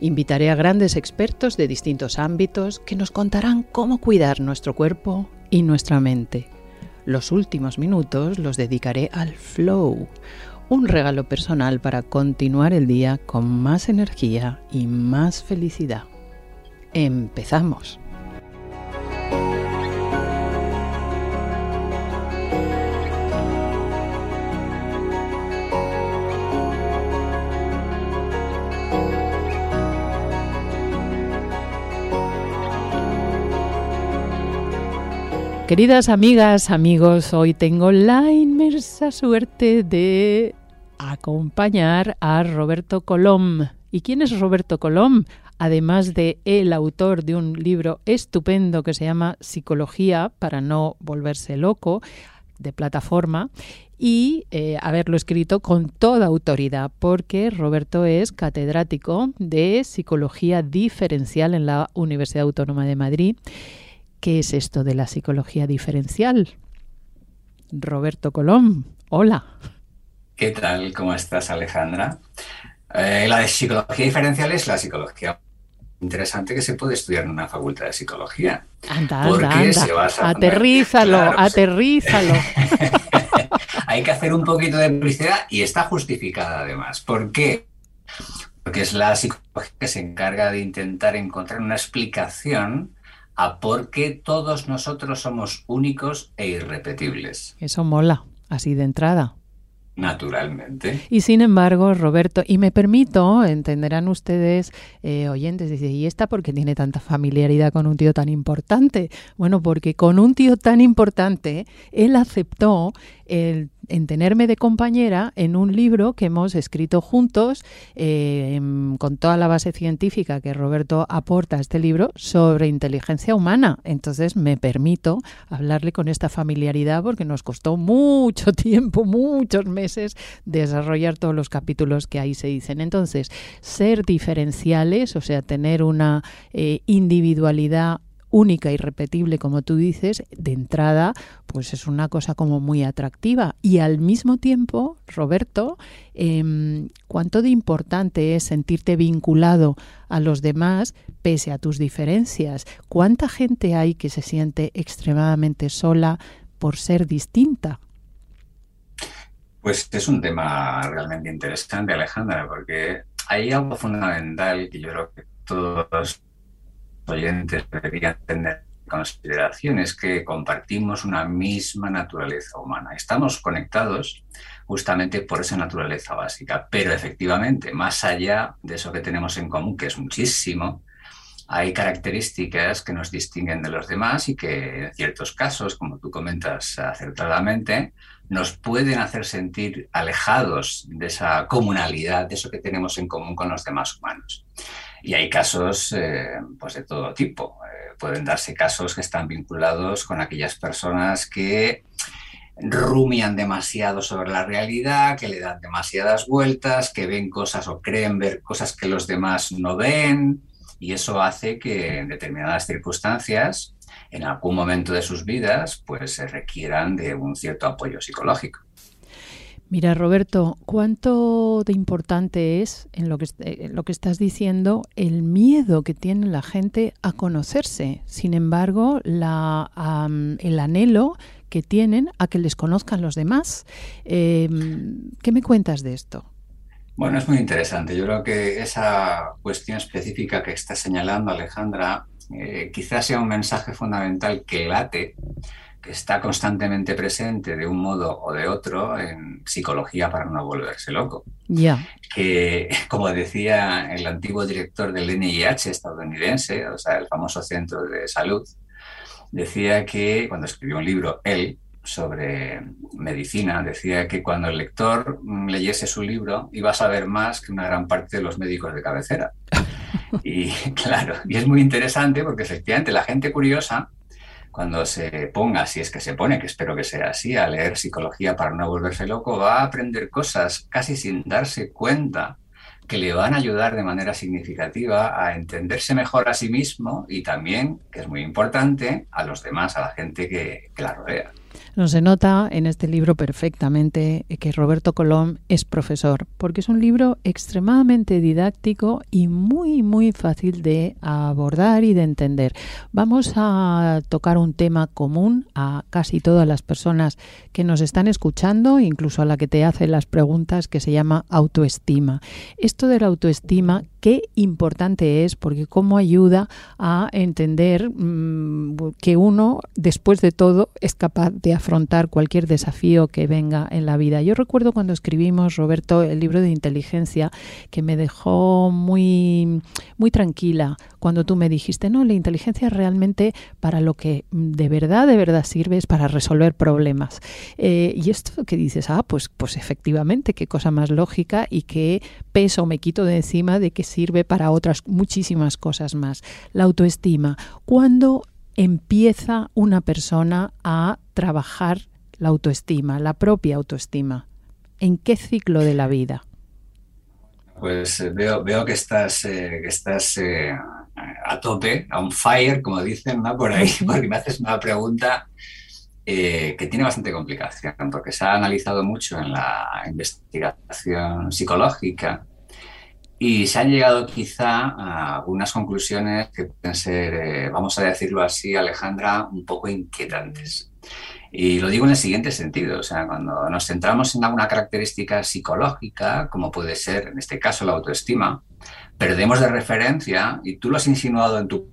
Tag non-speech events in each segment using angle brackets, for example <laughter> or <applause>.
Invitaré a grandes expertos de distintos ámbitos que nos contarán cómo cuidar nuestro cuerpo y nuestra mente. Los últimos minutos los dedicaré al flow, un regalo personal para continuar el día con más energía y más felicidad. Empezamos. Queridas amigas, amigos, hoy tengo la inmensa suerte de acompañar a Roberto Colom. ¿Y quién es Roberto Colom? Además de el autor de un libro estupendo que se llama Psicología para no volverse loco, de plataforma, y eh, haberlo escrito con toda autoridad, porque Roberto es catedrático de Psicología Diferencial en la Universidad Autónoma de Madrid ¿Qué es esto de la psicología diferencial? Roberto Colón, hola. ¿Qué tal? ¿Cómo estás, Alejandra? Eh, la de psicología diferencial es la psicología interesante que se puede estudiar en una facultad de psicología. Anda, anda, anda. aterrízalo, aterrízalo. <laughs> Hay que hacer un poquito de publicidad y está justificada además. ¿Por qué? Porque es la psicología que se encarga de intentar encontrar una explicación a por qué todos nosotros somos únicos e irrepetibles. Eso mola, así de entrada. Naturalmente. Y sin embargo, Roberto, y me permito, entenderán ustedes, eh, oyentes, dice, ¿y esta por qué tiene tanta familiaridad con un tío tan importante? Bueno, porque con un tío tan importante, él aceptó el en tenerme de compañera en un libro que hemos escrito juntos eh, con toda la base científica que Roberto aporta a este libro sobre inteligencia humana. Entonces me permito hablarle con esta familiaridad porque nos costó mucho <laughs> tiempo, muchos meses desarrollar todos los capítulos que ahí se dicen. Entonces, ser diferenciales, o sea, tener una eh, individualidad única y repetible, como tú dices, de entrada, pues es una cosa como muy atractiva. Y al mismo tiempo, Roberto, eh, cuánto de importante es sentirte vinculado a los demás pese a tus diferencias. ¿Cuánta gente hay que se siente extremadamente sola por ser distinta? Pues es un tema realmente interesante, Alejandra, porque hay algo fundamental que yo creo que todos oyentes deberían tener en consideración es que compartimos una misma naturaleza humana. Estamos conectados justamente por esa naturaleza básica, pero efectivamente, más allá de eso que tenemos en común, que es muchísimo, hay características que nos distinguen de los demás y que en ciertos casos, como tú comentas acertadamente, nos pueden hacer sentir alejados de esa comunalidad, de eso que tenemos en común con los demás humanos. Y hay casos eh, pues de todo tipo. Eh, pueden darse casos que están vinculados con aquellas personas que rumian demasiado sobre la realidad, que le dan demasiadas vueltas, que ven cosas o creen ver cosas que los demás no ven, y eso hace que en determinadas circunstancias, en algún momento de sus vidas, pues se requieran de un cierto apoyo psicológico. Mira, Roberto, ¿cuánto de importante es en lo que, lo que estás diciendo el miedo que tiene la gente a conocerse? Sin embargo, el anhelo que tienen a que les conozcan los demás. Em, ¿Qué me cuentas de esto? Bueno, es muy interesante. Yo creo que esa cuestión específica que está señalando Alejandra eh, quizás sea un mensaje fundamental que late está constantemente presente de un modo o de otro en psicología para no volverse loco. Ya. Que, <laughs> como decía el antiguo director del NIH estadounidense, o sea, el famoso centro de salud, decía que cuando escribió un libro, él, sobre medicina, decía que cuando el lector leyese su libro iba a saber más que una gran parte de los médicos de cabecera. <laughs> Y <laughs> claro, y es muy interesante porque efectivamente la gente curiosa, cuando se ponga, si es que se pone, que espero que sea así, a leer psicología para no volverse loco, va a aprender cosas casi sin darse cuenta que le van a ayudar de manera significativa a entenderse mejor a sí mismo y también, que es muy importante, a los demás, a la gente que, que la rodea. No se nota en este libro perfectamente que Roberto Colón es profesor, porque es un libro extremadamente didáctico y muy, muy fácil de abordar y de entender. Vamos a tocar un tema común a casi todas las personas que nos están escuchando, incluso a la que te hace las preguntas, que se llama autoestima. Esto de la autoestima, qué importante es, porque cómo ayuda a entender mm, que uno, después de todo, es capaz de afrontar cualquier desafío que venga en la vida. Yo recuerdo cuando escribimos, Roberto, el libro de inteligencia, que me dejó muy, muy tranquila cuando tú me dijiste, no, la inteligencia realmente para lo que de verdad, de verdad sirve es para resolver problemas. Eh, y esto que dices, ah, pues, pues efectivamente, qué cosa más lógica y qué peso me quito de encima de que sirve para otras muchísimas cosas más. La autoestima. ¿Cuándo empieza una persona a trabajar la autoestima, la propia autoestima? ¿En qué ciclo de la vida? Pues eh, veo, que estás, eh, que estás eh, a tope, a un fire, como dicen, ¿no? Por ahí, <laughs> porque me haces una pregunta que tiene bastante complicación, porque se ha analizado mucho en la investigación psicológica y se han llegado quizá a algunas conclusiones que pueden ser, vamos a decirlo así, Alejandra, un poco inquietantes. Y lo digo en el siguiente sentido, o sea, cuando nos centramos en alguna característica psicológica, como puede ser, en este caso, la autoestima, perdemos de referencia, y tú lo has insinuado en tu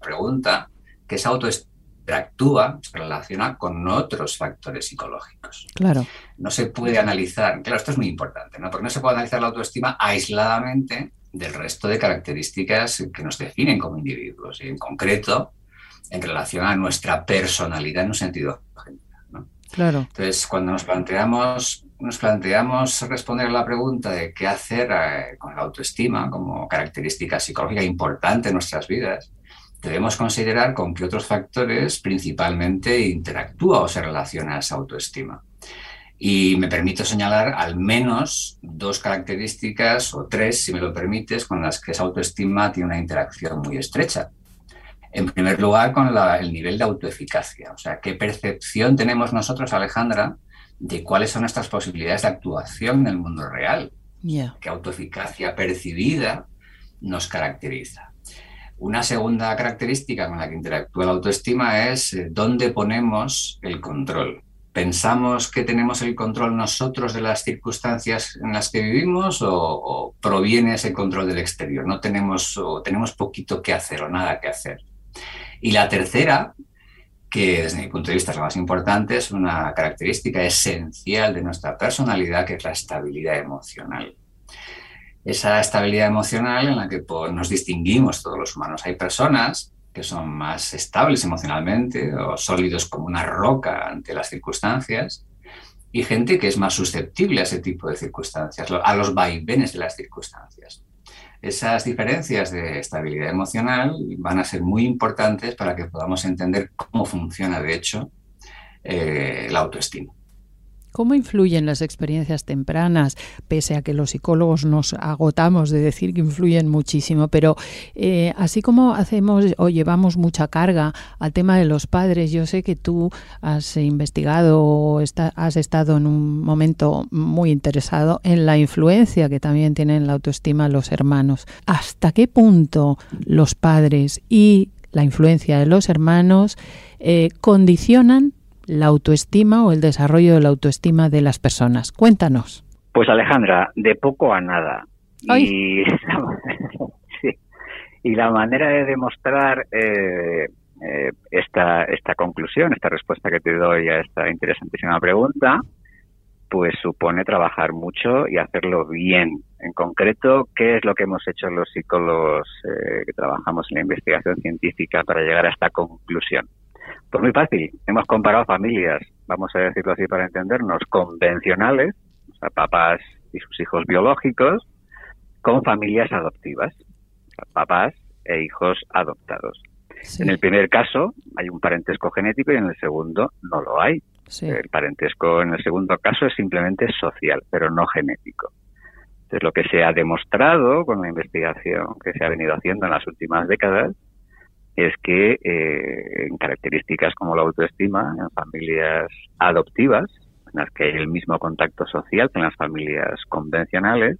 pregunta, que esa autoestima interactúa, se relaciona con otros factores psicológicos. Claro. No se puede analizar, claro, esto es muy importante, ¿no? Porque no se puede analizar la autoestima aisladamente del resto de características que nos definen como individuos y en concreto en relación a nuestra personalidad en un sentido general. Claro. Entonces, cuando nos planteamos, nos planteamos responder a la pregunta de qué hacer eh, con la autoestima como característica psicológica importante en nuestras vidas, debemos considerar con qué otros factores principalmente interactúa o se relaciona esa autoestima. Y me permito señalar al menos dos características o tres, si me lo permites, con las que esa autoestima tiene una interacción muy estrecha. En primer lugar, con el nivel de autoeficacia, o sea, qué percepción tenemos nosotros, Alejandra, de cuáles son nuestras posibilidades de actuación en el mundo real. ¿Qué autoeficacia percibida nos caracteriza? Una segunda característica con la que interactúa la autoestima es eh, dónde ponemos el control. ¿Pensamos que tenemos el control nosotros de las circunstancias en las que vivimos o, proviene ese control del exterior? No tenemos o tenemos poquito que hacer o nada que hacer. Y la tercera, que desde mi punto de vista es la más importante, es una característica esencial de nuestra personalidad, que es la estabilidad emocional esa estabilidad emocional en la que pues, nos distinguimos todos los humanos. Hay personas que son más estables emocionalmente o sólidos como una roca ante las circunstancias y gente que es más susceptible a ese tipo de circunstancias, a los vaivenes de las circunstancias. Esas diferencias de estabilidad emocional van a ser muy importantes para que podamos entender cómo funciona, de hecho, eh, la autoestima. ¿Cómo influyen las experiencias tempranas, pese a que los psicólogos nos agotamos de decir que influyen muchísimo? Pero eh, así como hacemos o llevamos mucha carga al tema de los padres, yo sé que tú has investigado o has estado en un momento muy interesado en la influencia que también tienen la autoestima los hermanos. ¿Hasta qué punto los padres y la influencia de los hermanos eh, condicionan la autoestima o el desarrollo de la autoestima de las personas. Cuéntanos. Pues Alejandra, de poco a nada. Y, <laughs> y la manera de demostrar eh, eh, esta, esta conclusión, esta respuesta que te doy a esta interesantísima pregunta, pues supone trabajar mucho y hacerlo bien. En concreto, ¿qué es lo que hemos hecho los psicólogos eh, que trabajamos en la investigación científica para llegar a esta conclusión? Pues muy fácil. Hemos comparado familias, vamos a decirlo así para entendernos, convencionales, o sea, papás y sus hijos biológicos, con familias adoptivas. papás e hijos adoptados. En el primer caso hay un parentesco genético y en el segundo no lo hay. El parentesco en el segundo caso es simplemente social, pero no genético. Entonces, lo que se ha demostrado con la investigación que se ha venido haciendo en las últimas décadas es que eh, en características como la autoestima, en familias adoptivas, en las que hay el mismo contacto social que en las familias convencionales,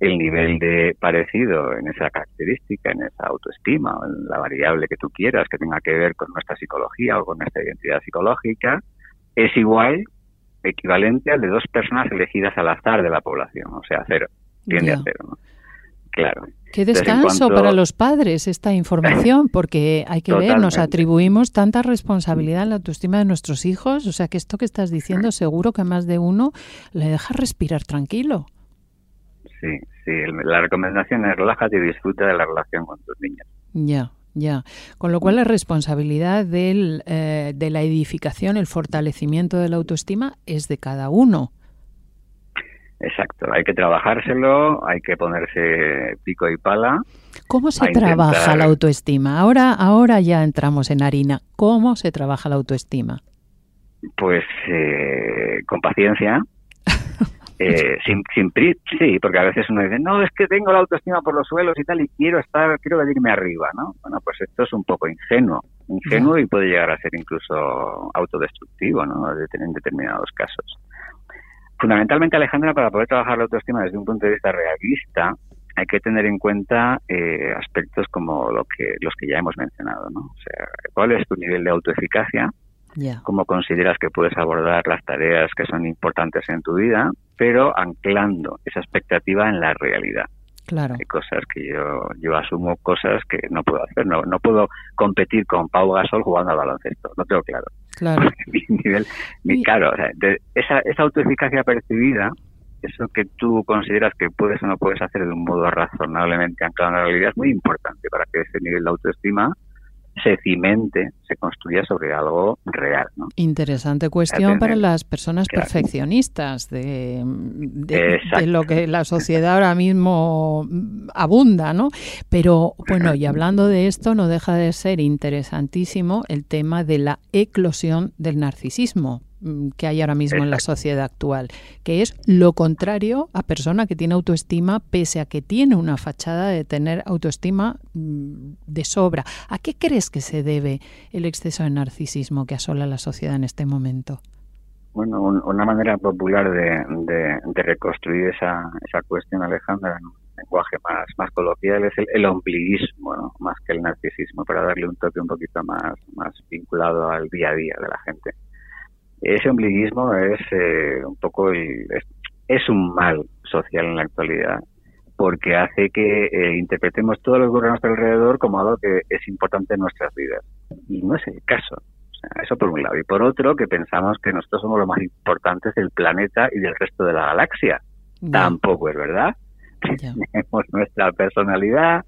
el nivel de parecido en esa característica, en esa autoestima, en la variable que tú quieras que tenga que ver con nuestra psicología o con nuestra identidad psicológica, es igual, equivalente al de dos personas elegidas al azar de la población, o sea, cero, tiende a cero. ¿no? Claro. Qué descanso para los padres esta información, <laughs> porque hay que ver, nos atribuimos tanta responsabilidad en la autoestima de nuestros hijos, o sea que esto que estás diciendo seguro que más de uno le deja respirar tranquilo. Sí, sí, la recomendación es relájate y disfruta de la relación con tus niños. Ya, ya. Con lo cual la responsabilidad del, eh, de la edificación, el fortalecimiento de la autoestima es de cada uno. Exacto, hay que trabajárselo, hay que ponerse pico y pala. ¿Cómo se trabaja la autoestima? Ahora, ahora ya entramos en harina. ¿Cómo se trabaja la autoestima? Pues eh, con paciencia, <laughs> eh, sin, sin sí, porque a veces uno dice, no, es que tengo la autoestima por los suelos y tal, y quiero estar, quiero venirme arriba, ¿no? Bueno, pues esto es un poco ingenuo, ingenuo y puede llegar a ser incluso autodestructivo, ¿no? En determinados casos. Fundamentalmente, Alejandra, para poder trabajar la autoestima desde un punto de vista realista, hay que tener en cuenta eh, aspectos como lo que, los que ya hemos mencionado, ¿no? O sea, cuál es tu nivel de autoeficacia, cómo consideras que puedes abordar las tareas que son importantes en tu vida, pero anclando esa expectativa en la realidad. Claro. Hay cosas que yo, yo asumo cosas que no puedo hacer. No, no puedo competir con Pau Gasol jugando al baloncesto. No tengo claro. Claro. <laughs> mi nivel, mi, claro, esa, esa autoeficacia percibida, eso que tú consideras que puedes o no puedes hacer de un modo razonablemente anclado en la realidad es muy importante para que ese nivel de autoestima se cimente, se construya sobre algo real. ¿no? Interesante cuestión para las personas perfeccionistas de, de, lo que la sociedad ahora mismo abunda, ¿no? Pero bueno, y hablando de esto, no deja de ser interesantísimo el tema de la eclosión del narcisismo. Mm, que hay ahora mismo en la sociedad actual, que es lo contrario a persona que tiene autoestima pese a que tiene una fachada de tener autoestima mm, de sobra. ¿A qué crees que se debe el exceso de narcisismo que asola la sociedad en este momento? Bueno, una manera popular de, reconstruir esa, esa cuestión, Alejandra, en un lenguaje más, más coloquial, es el, el ombliguismo, ¿no? más que el narcisismo, para darle un toque un poquito más, más vinculado al día a día de la gente ese ombliguismo es eh, un poco es, un mal social en la actualidad porque hace que eh, interpretemos todo lo que ocurre a nuestro alrededor como algo que es importante en nuestras vidas. Y no es el caso. Eso por un lado. Y por otro que pensamos que nosotros somos los más importantes del planeta y del resto de la galaxia. Tampoco es verdad. <laughs> Tenemos nuestra personalidad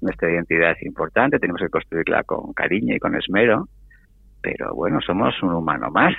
nuestra identidad es importante tenemos que construirla con cariño y con esmero. Pero bueno somos un humano más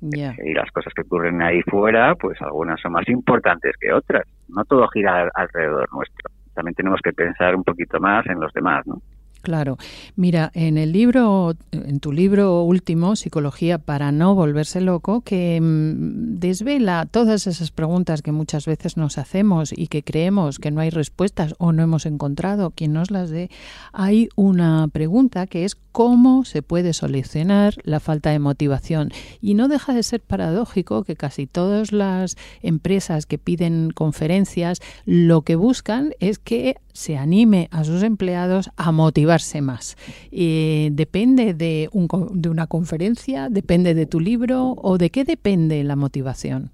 y las cosas que ocurren ahí fuera, pues algunas son más importantes que otras. No todo gira alrededor nuestro. También tenemos que pensar un poquito más en los demás, ¿no? Claro. Mira, en el libro, en tu libro último, Psicología para no volverse loco, que mm, desvela todas esas preguntas que muchas veces nos hacemos y que creemos que no hay respuestas o no hemos encontrado quien nos las dé, hay una pregunta que es cómo se puede solucionar la falta de motivación. Y no deja de ser paradójico que casi todas las empresas que piden conferencias lo que buscan es que se anime a sus empleados a motivarse más. ¿Depende de, un, de una conferencia? ¿Depende de tu libro? ¿O de qué depende la motivación?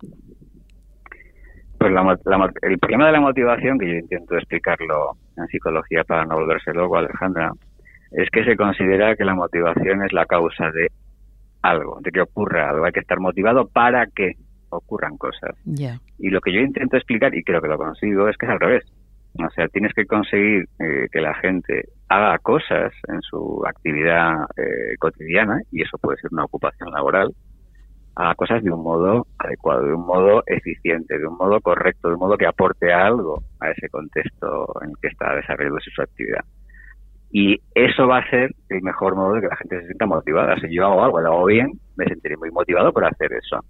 Pues el problema de la motivación, que yo intento explicarlo en psicología para no volverse loco, Alejandra, es que se considera que la motivación es la causa de algo, de que ocurra algo. Hay que estar motivado para que ocurran cosas. Y lo que yo intento explicar, y creo que lo consigo, es que es al revés. O sea, tienes que conseguir eh, que la gente haga cosas en su actividad eh, cotidiana, y eso puede ser una ocupación laboral, haga cosas de un modo adecuado, de un modo eficiente, de un modo correcto, de un modo que aporte algo a ese contexto en el que está desarrollando su actividad. Y eso va a ser el mejor modo de que la gente se sienta motivada. Si yo hago algo, lo hago bien, me sentiré muy motivado por hacer eso.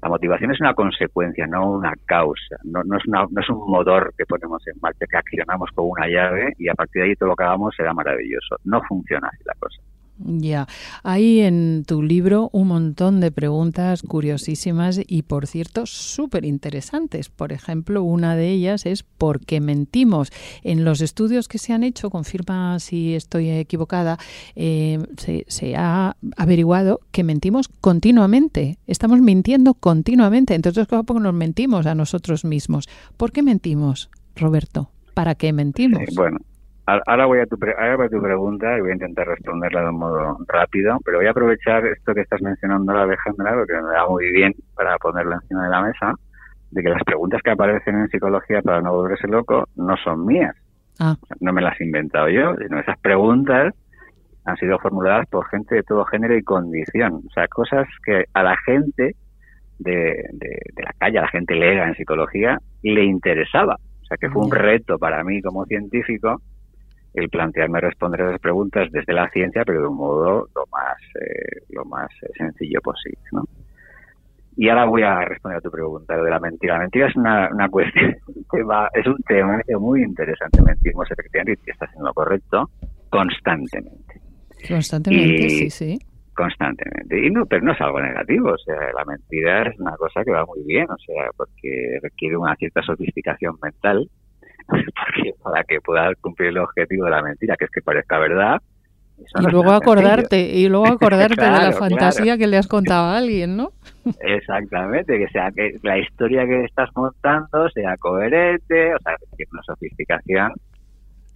La motivación es una consecuencia, no una causa. No, no, es una, es un motor que ponemos en marcha, que accionamos con una llave y a partir de ahí todo lo que hagamos será maravilloso. No funciona así la cosa. Ya, hay en tu libro un montón de preguntas curiosísimas y, por cierto, súper interesantes. Por ejemplo, una de ellas es ¿por qué mentimos? En los estudios que se han hecho, confirma si estoy equivocada, eh, se, ha averiguado que mentimos continuamente. Estamos mintiendo continuamente. Entonces, ¿cómo nos mentimos a nosotros mismos? ¿Por qué mentimos, Roberto? ¿Para qué mentimos? bueno, Ahora voy, a tu tu pregunta y voy a intentar responderla de un modo rápido, pero voy a aprovechar esto que estás mencionando, Alejandra, porque me da muy bien para ponerlo encima de la mesa, de que las preguntas que aparecen en psicología para no volverse loco no son mías. Ah. No me las he inventado yo, sino esas preguntas han sido formuladas por gente de todo género y condición. O sea, cosas que a la gente de, de la calle, a la gente lega en psicología, le interesaba. O sea, que fue un reto para mí como científico el plantearme responder a esas preguntas desde la ciencia, pero de un modo lo más, eh, lo más eh, sencillo posible, ¿no? Y ahora voy a responder a tu pregunta, lo de la mentira. La mentira es una, una cuestión, <laughs> es un tema muy interesante. Mentimos efectivamente y estás en lo correcto constantemente. Constantemente, sí, sí. Constantemente. Y no, pero no es algo negativo. O sea, la mentira es una cosa que va muy bien, o sea, porque requiere una cierta sofisticación mental <laughs> porque para que puedas cumplir el objetivo de la mentira, que es que parezca verdad. Y luego acordarte, y luego acordarte de la <laughs> fantasía que le has contado a alguien, ¿no? Exactamente, que sea que la historia que estás montando sea coherente, o sea, que una sofisticación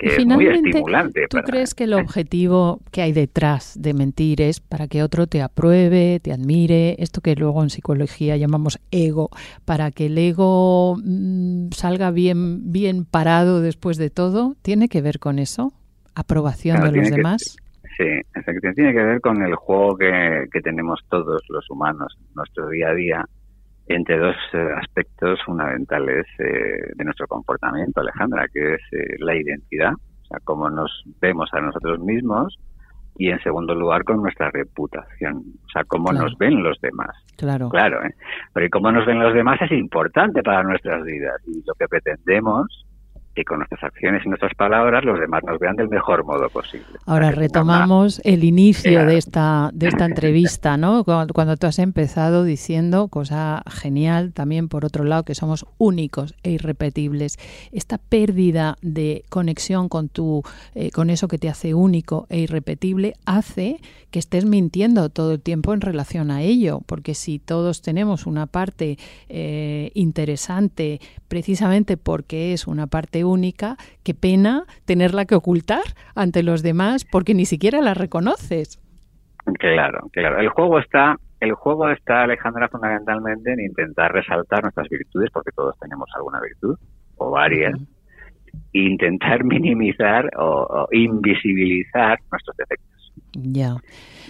y finalmente, ¿Tú crees que el objetivo que hay detrás de mentir es para que otro te apruebe, te admire, esto que luego en psicología llamamos ego, para que el ego mm, salga bien, bien parado después de todo? ¿Tiene que ver con eso? ¿Aprobación de los demás? Sí, efectivamente tiene que ver con el juego que, que tenemos todos los humanos en nuestro día a día entre dos eh, aspectos fundamentales eh, de nuestro comportamiento, Alejandra, que es eh, la identidad, o sea, cómo nos vemos a nosotros mismos, y en segundo lugar con nuestra reputación, o sea, cómo nos ven los demás. Claro. Claro, ¿eh? pero cómo nos ven los demás es importante para nuestras vidas y lo que pretendemos que con nuestras acciones y nuestras palabras los demás nos vean del mejor modo posible. Ahora retomamos el inicio de esta de esta <laughs> entrevista, ¿no? Cuando, tú has empezado diciendo cosa genial también por otro lado que somos únicos e irrepetibles. Esta pérdida de conexión con tu eh, con eso que te hace único e irrepetible hace que estés mintiendo todo el tiempo en relación a ello, porque si todos tenemos una parte eh, interesante precisamente porque es una parte única, qué pena tenerla que ocultar ante los demás porque ni siquiera la reconoces. Claro, claro. El juego está, el juego está, Alejandra, fundamentalmente en intentar resaltar nuestras virtudes, porque todos tenemos alguna virtud o varias, e intentar <laughs> minimizar o, invisibilizar nuestros defectos. Ya.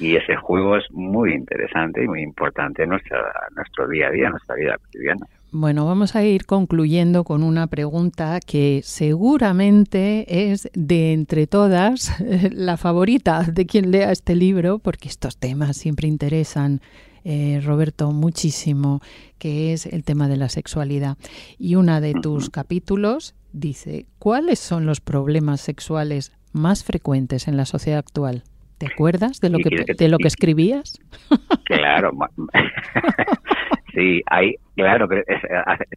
Y ese juego es muy interesante y muy importante en nuestra, nuestro día a día, en nuestra vida cotidiana. Bueno, vamos a ir concluyendo con una pregunta que seguramente es de entre todas <laughs> la favorita de quien lea este libro, porque estos temas siempre interesan, eh, Roberto, muchísimo, que es el tema de la sexualidad. Y una de tus capítulos dice, ¿cuáles son los problemas sexuales más frecuentes en la sociedad actual? ¿Te acuerdas de lo que, de lo que escribías? Claro. <laughs> <laughs> Sí, hay, claro, que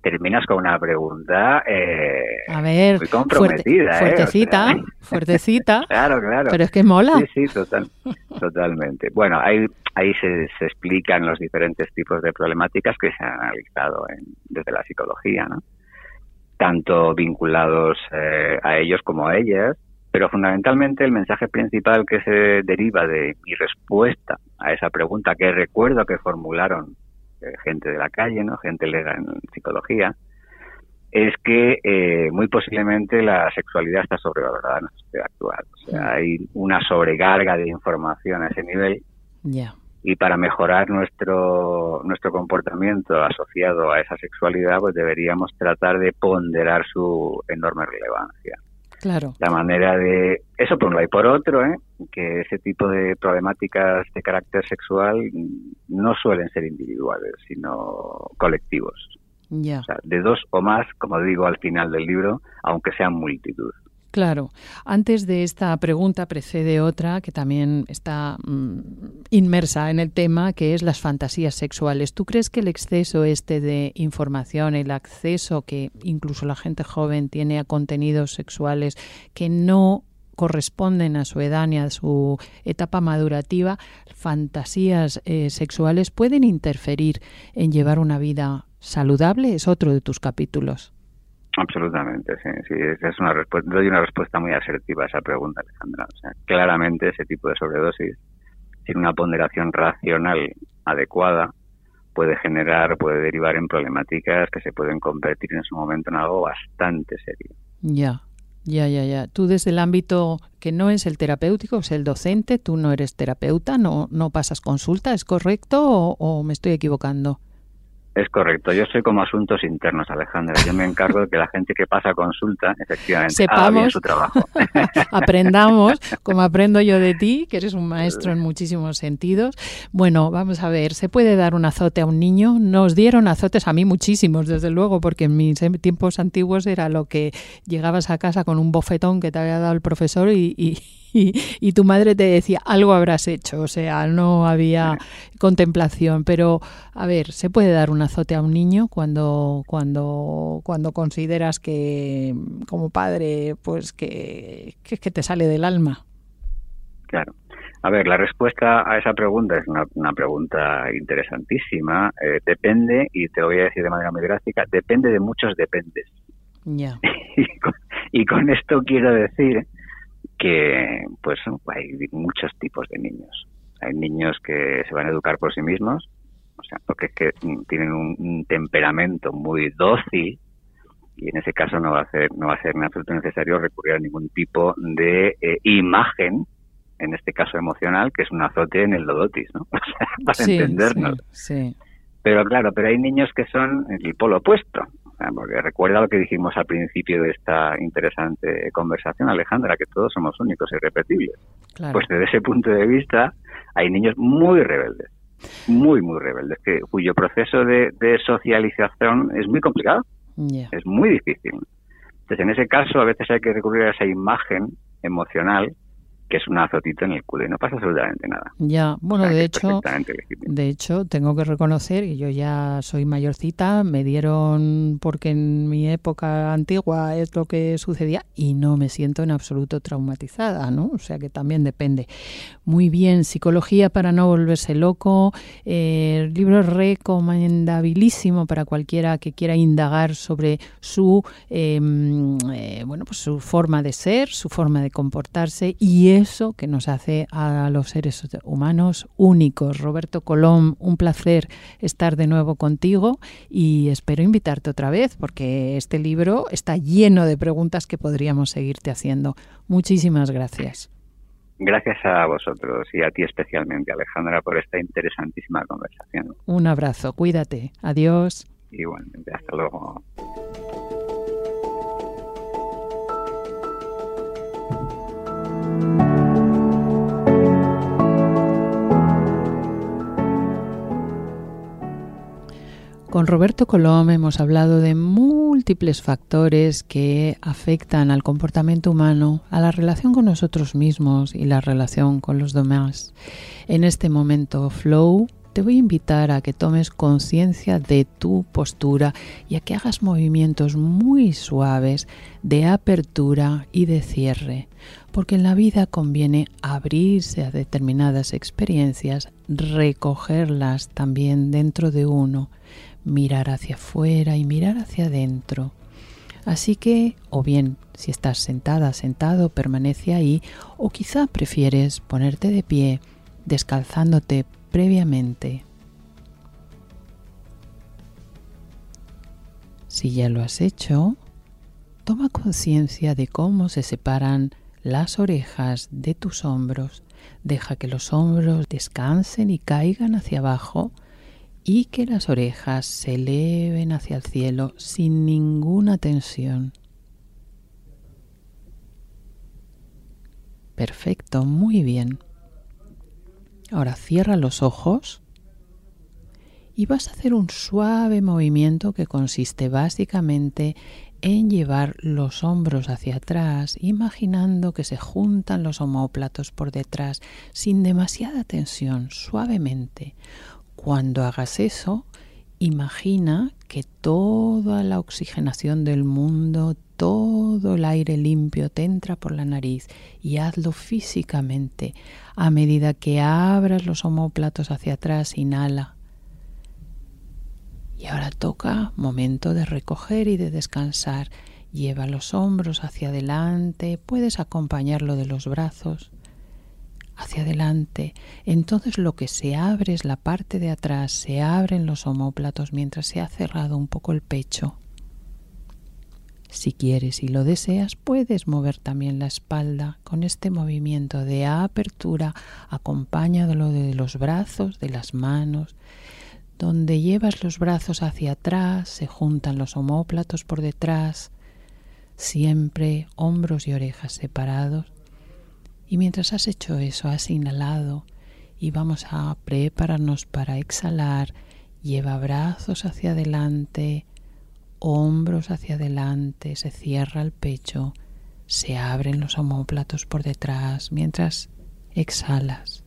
terminas con una pregunta eh, a ver, muy comprometida. ¿eh? fuertecita, <laughs> fuertecita. claro, claro. Pero es que mola. Sí, sí, total, totalmente. Bueno, ahí, ahí se, se, explican los diferentes tipos de problemáticas que se han analizado en, desde la psicología, ¿no? Tanto vinculados eh, a ellos como a ellas, pero fundamentalmente el mensaje principal que se deriva de mi respuesta a esa pregunta que recuerdo que formularon eh, gente de la calle, ¿no? gente legal en psicología, es que eh, muy posiblemente la sexualidad está sobrevalorada en nuestra sociedad actual. O sea, hay una sobrecarga de información a ese nivel y para mejorar nuestro nuestro comportamiento asociado a esa sexualidad pues deberíamos tratar de ponderar su enorme relevancia claro. La manera de eso por un lado y por otro ¿eh? que ese tipo de problemáticas de carácter sexual no suelen ser individuales sino colectivos. O sea, de dos o más como digo al final del libro aunque sean multitud Claro. Antes de esta pregunta precede otra que también está mm, inmersa en el tema, que es las fantasías sexuales. ¿Tú crees que el exceso este de información, el acceso que incluso la gente joven tiene a contenidos sexuales que no corresponden a su edad ni a su etapa madurativa, fantasías eh, sexuales pueden interferir en llevar una vida saludable? Es otro de tus capítulos. Absolutamente, sí, sí. Es una respuesta, doy una respuesta muy asertiva a esa pregunta, Alejandra. O sea, claramente ese tipo de sobredosis, sin una ponderación racional adecuada, puede generar, puede derivar en problemáticas que se pueden convertir en su momento en algo bastante serio. Ya, ya, ya, ya. Tú desde el ámbito que no es el terapéutico, es el docente, tú no eres terapeuta, no, no pasas consulta, ¿es correcto o, o me estoy equivocando? Es correcto. Yo soy como asuntos internos, Alejandra. Yo me encargo de que la gente que pasa consulta, efectivamente, haga bien su trabajo. <laughs> aprendamos, como aprendo yo de ti, que eres un maestro en muchísimos sentidos. Bueno, vamos a ver, ¿se puede dar un azote a un niño? Nos dieron azotes a mí muchísimos, desde luego, porque en mis tiempos antiguos era lo que llegabas a casa con un bofetón que te había dado el profesor y, y y, tu madre te decía, algo habrás hecho, o sea, no había contemplación. Pero, a ver, ¿se puede dar un azote a un niño cuando, cuando, cuando consideras que, como padre, pues que, que, te sale del alma? Claro. A ver, la respuesta a esa pregunta es una, pregunta interesantísima. Eh, depende, y te lo voy a decir de manera muy gráfica, depende de muchos dependes. Ya. <laughs> y con esto quiero decir que pues hay muchos tipos de niños. Hay niños que se van a educar por sí mismos, o sea, porque es que tienen un, temperamento muy dócil y en ese caso no va a ser no va a ser en absoluto necesario recurrir a ningún tipo de eh, imagen en este caso emocional que es un azote en el lodotis ¿no? <laughs> para entendernos sí. pero claro pero hay niños que son el polo opuesto porque recuerda lo que dijimos al principio de esta interesante conversación, Alejandra, que todos somos únicos y repetibles. Pues desde ese punto de vista hay niños muy rebeldes, muy, muy rebeldes, que, cuyo proceso de, socialización es muy complicado, es muy difícil. Entonces, en ese caso, a veces hay que recurrir a esa imagen emocional que es un azotito en el culo y no pasa absolutamente nada. Ya, bueno, de hecho, de hecho, tengo que reconocer que yo ya soy mayorcita, me dieron porque en mi época antigua es lo que sucedía y no me siento en absoluto traumatizada, ¿no? O sea que también depende. Muy bien, psicología para no volverse loco, eh, libro recomendabilísimo para cualquiera que quiera indagar sobre su, em, eh, bueno, pues su forma de ser, su forma de comportarse y eso que nos hace a los seres humanos únicos. Roberto Colón, un placer estar de nuevo contigo y espero invitarte otra vez porque este libro está lleno de preguntas que podríamos seguirte haciendo. Muchísimas gracias. Gracias a vosotros y a ti especialmente, Alejandra, por esta interesantísima conversación. Un abrazo, cuídate. Adiós. Igualmente, hasta luego. Con Roberto Colom hemos hablado de múltiples factores que afectan al comportamiento humano, a la relación con nosotros mismos y la relación con los demás. En este momento flow te voy a invitar a que tomes conciencia de tu postura y a que hagas movimientos muy suaves de apertura y de cierre, porque en la vida conviene abrirse a determinadas experiencias, recogerlas también dentro de uno, mirar hacia afuera y mirar hacia adentro. Así que, o bien, si estás sentada, sentado, permanece ahí, o quizá prefieres ponerte de pie, descalzándote previamente. Si ya lo has hecho, toma conciencia de cómo se separan las orejas de tus hombros. Deja que los hombros descansen y caigan hacia abajo y que las orejas se eleven hacia el cielo sin ninguna tensión. Perfecto, muy bien. Ahora cierra los ojos y vas a hacer un suave movimiento que consiste básicamente en llevar los hombros hacia atrás, imaginando que se juntan los homóplatos por detrás sin demasiada tensión, suavemente. Cuando hagas eso, imagina que toda la oxigenación del mundo, todo el aire limpio te entra por la nariz y hazlo físicamente. A medida que abras los homóplatos hacia atrás, inhala. Y ahora toca momento de recoger y de descansar. Lleva los hombros hacia adelante, puedes acompañarlo de los brazos hacia adelante. Entonces lo que se abre es la parte de atrás, se abren los homóplatos mientras se ha cerrado un poco el pecho. Si quieres y lo deseas, puedes mover también la espalda con este movimiento de apertura, acompañado de los brazos, de las manos, donde llevas los brazos hacia atrás, se juntan los homóplatos por detrás, siempre hombros y orejas separados. Y mientras has hecho eso, has inhalado y vamos a prepararnos para exhalar. Lleva brazos hacia adelante, hombros hacia adelante, se cierra el pecho, se abren los homóplatos por detrás mientras exhalas.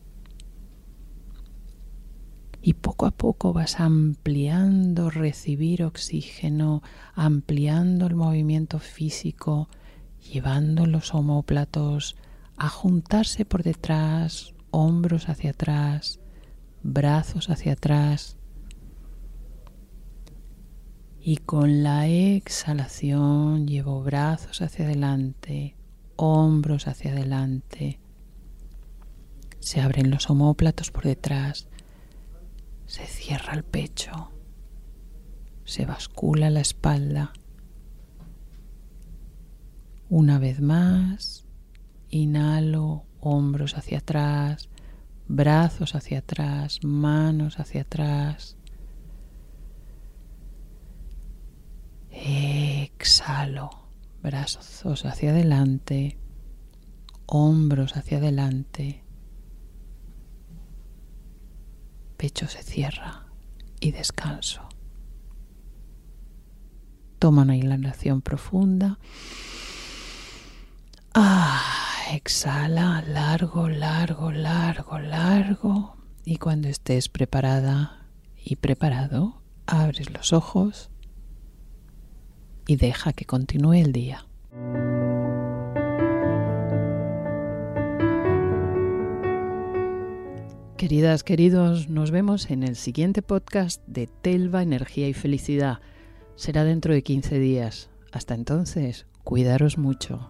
Y poco a poco vas ampliando recibir oxígeno, ampliando el movimiento físico, llevando los homóplatos a juntarse por detrás, hombros hacia atrás, brazos hacia atrás, y con la exhalación llevo brazos hacia adelante, hombros hacia adelante. Se abren los homóplatos por detrás. Se cierra el pecho. Se bascula la espalda. Una vez más, inhalo, hombros hacia atrás, brazos hacia atrás, manos hacia atrás. Exhalo, brazos hacia adelante, hombros hacia adelante, pecho se cierra y descanso. Toma una inhalación profunda. Ah, exhala largo, largo, largo, largo. Y cuando estés preparada y preparado, abres los ojos y deja que continúe el día. Queridas, queridos, nos vemos en el siguiente podcast de Telva, Energía y Felicidad. Será dentro de 15 días. Hasta entonces, cuidaros mucho.